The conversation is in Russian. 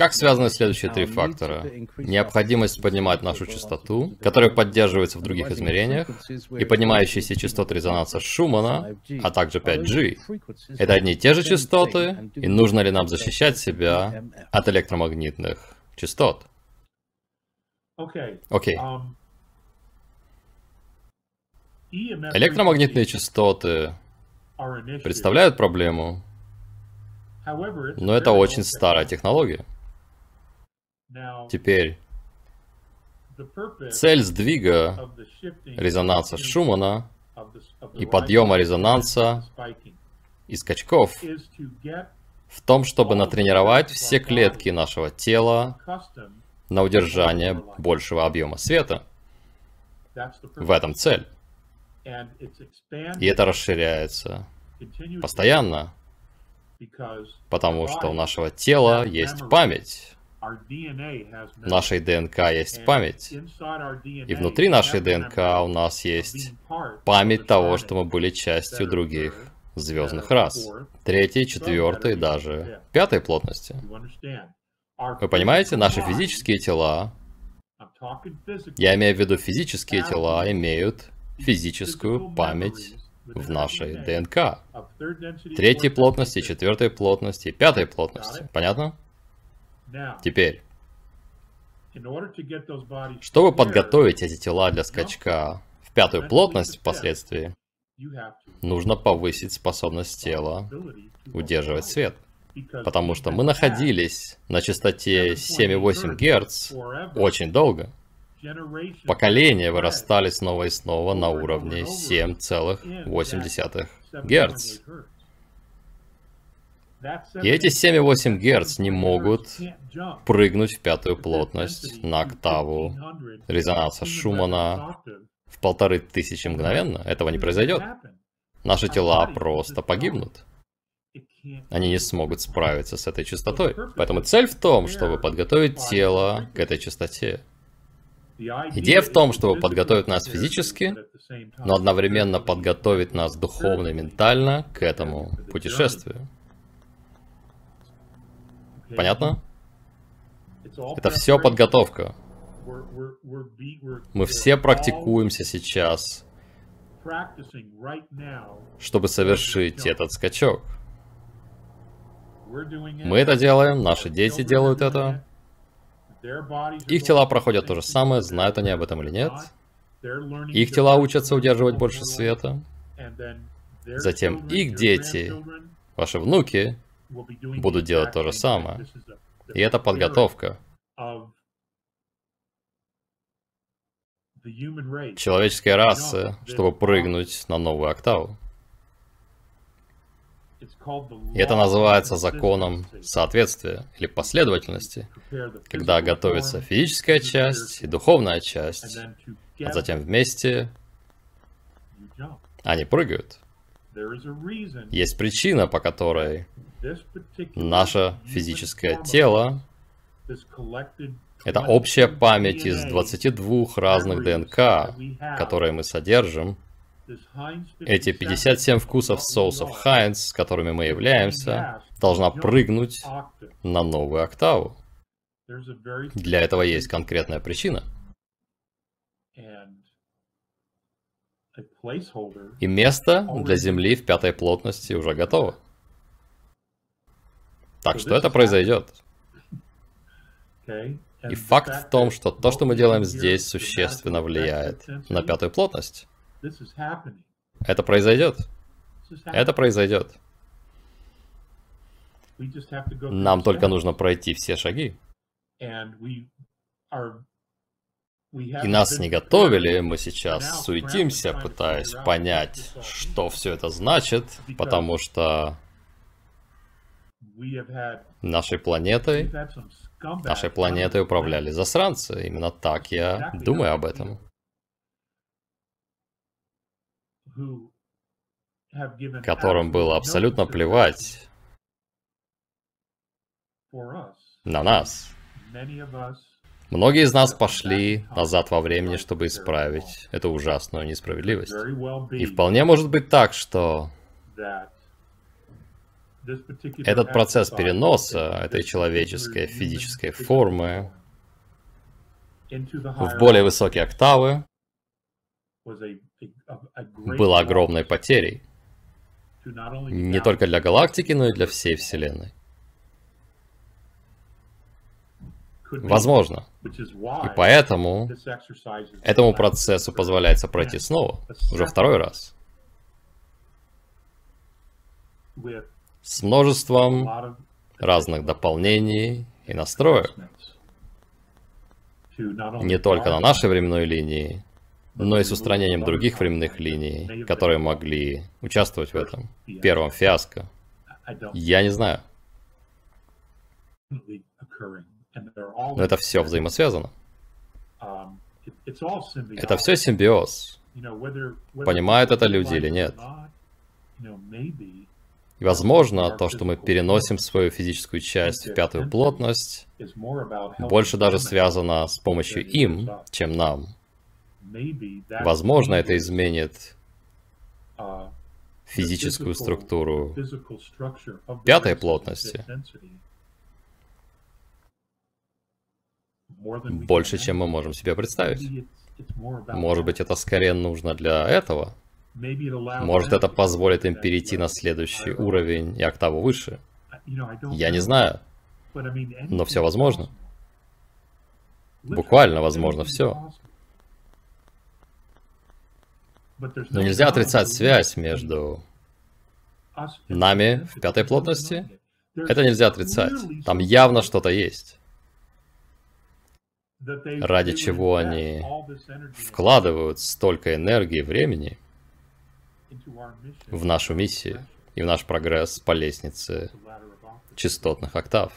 Как связаны следующие три фактора? Необходимость поднимать нашу частоту, которая поддерживается в других измерениях, и поднимающиеся частоты резонанса Шумана, а также 5G. Это одни и те же частоты, и нужно ли нам защищать себя от электромагнитных частот? Окей. Электромагнитные частоты представляют проблему, но это очень старая технология. Теперь, цель сдвига резонанса Шумана и подъема резонанса и скачков в том, чтобы натренировать все клетки нашего тела на удержание большего объема света. В этом цель. И это расширяется постоянно, потому что у нашего тела есть память. В нашей ДНК есть память. И внутри нашей ДНК у нас есть память того, что мы были частью других звездных рас. Третьей, четвертой, даже пятой плотности. Вы понимаете, наши физические тела, я имею в виду физические тела, имеют физическую память в нашей ДНК. Третьей плотности, четвертой плотности, пятой плотности. Понятно? Теперь, чтобы подготовить эти тела для скачка в пятую плотность впоследствии, нужно повысить способность тела удерживать свет. Потому что мы находились на частоте 7,8 Гц очень долго. Поколения вырастали снова и снова на уровне 7,8 Гц. И эти 7,8 Гц не могут прыгнуть в пятую плотность на октаву резонанса Шумана в полторы тысячи мгновенно. Этого не произойдет. Наши тела просто погибнут. Они не смогут справиться с этой частотой. Поэтому цель в том, чтобы подготовить тело к этой частоте. Идея в том, чтобы подготовить нас физически, но одновременно подготовить нас духовно и ментально к этому путешествию. Понятно? Это все подготовка. Мы все практикуемся сейчас, чтобы совершить этот скачок. Мы это делаем, наши дети делают это. Их тела проходят то же самое, знают они об этом или нет. Их тела учатся удерживать больше света. Затем их дети, ваши внуки, будут делать то же самое. И это подготовка. Человеческой расы, чтобы прыгнуть на новую октаву. И это называется законом соответствия или последовательности, когда готовится физическая часть и духовная часть, а затем вместе они прыгают. Есть причина, по которой наше физическое тело — это общая память из 22 разных ДНК, которые мы содержим, эти 57 вкусов соусов Хайнс, с которыми мы являемся, должна прыгнуть на новую октаву. Для этого есть конкретная причина. И место для Земли в пятой плотности уже готово. Так что это произойдет. И факт в том, что то, что мы делаем здесь, существенно влияет на пятую плотность. Это произойдет. Это произойдет. Нам только нужно пройти все шаги. И нас не готовили, мы сейчас суетимся, пытаясь понять, что все это значит, потому что нашей планетой, нашей планетой управляли засранцы. Именно так я думаю об этом. которым было абсолютно плевать на нас. Многие из нас пошли назад во времени, чтобы исправить эту ужасную несправедливость. И вполне может быть так, что Этот процесс переноса этой человеческой физической формы в более высокие октавы был огромной потерей. Не только для галактики, но и для всей Вселенной. Возможно. И поэтому этому процессу позволяется пройти снова, уже второй раз. С множеством разных дополнений и настроек. Не только на нашей временной линии, но и с устранением других временных линий, которые могли участвовать в этом первом фиаско. Я не знаю. Но это все взаимосвязано. Это все симбиоз. Понимают это люди или нет. И возможно, то, что мы переносим свою физическую часть в пятую плотность, больше даже связано с помощью им, чем нам. Возможно, это изменит физическую структуру пятой плотности больше, чем мы можем себе представить. Может быть, это скорее нужно для этого. Может, это позволит им перейти на следующий уровень и октаву выше. Я не знаю. Но все возможно. Буквально возможно все. Но нельзя отрицать связь между нами в пятой плотности. Это нельзя отрицать. Там явно что-то есть ради чего они вкладывают столько энергии и времени в нашу миссию и в наш прогресс по лестнице частотных октав.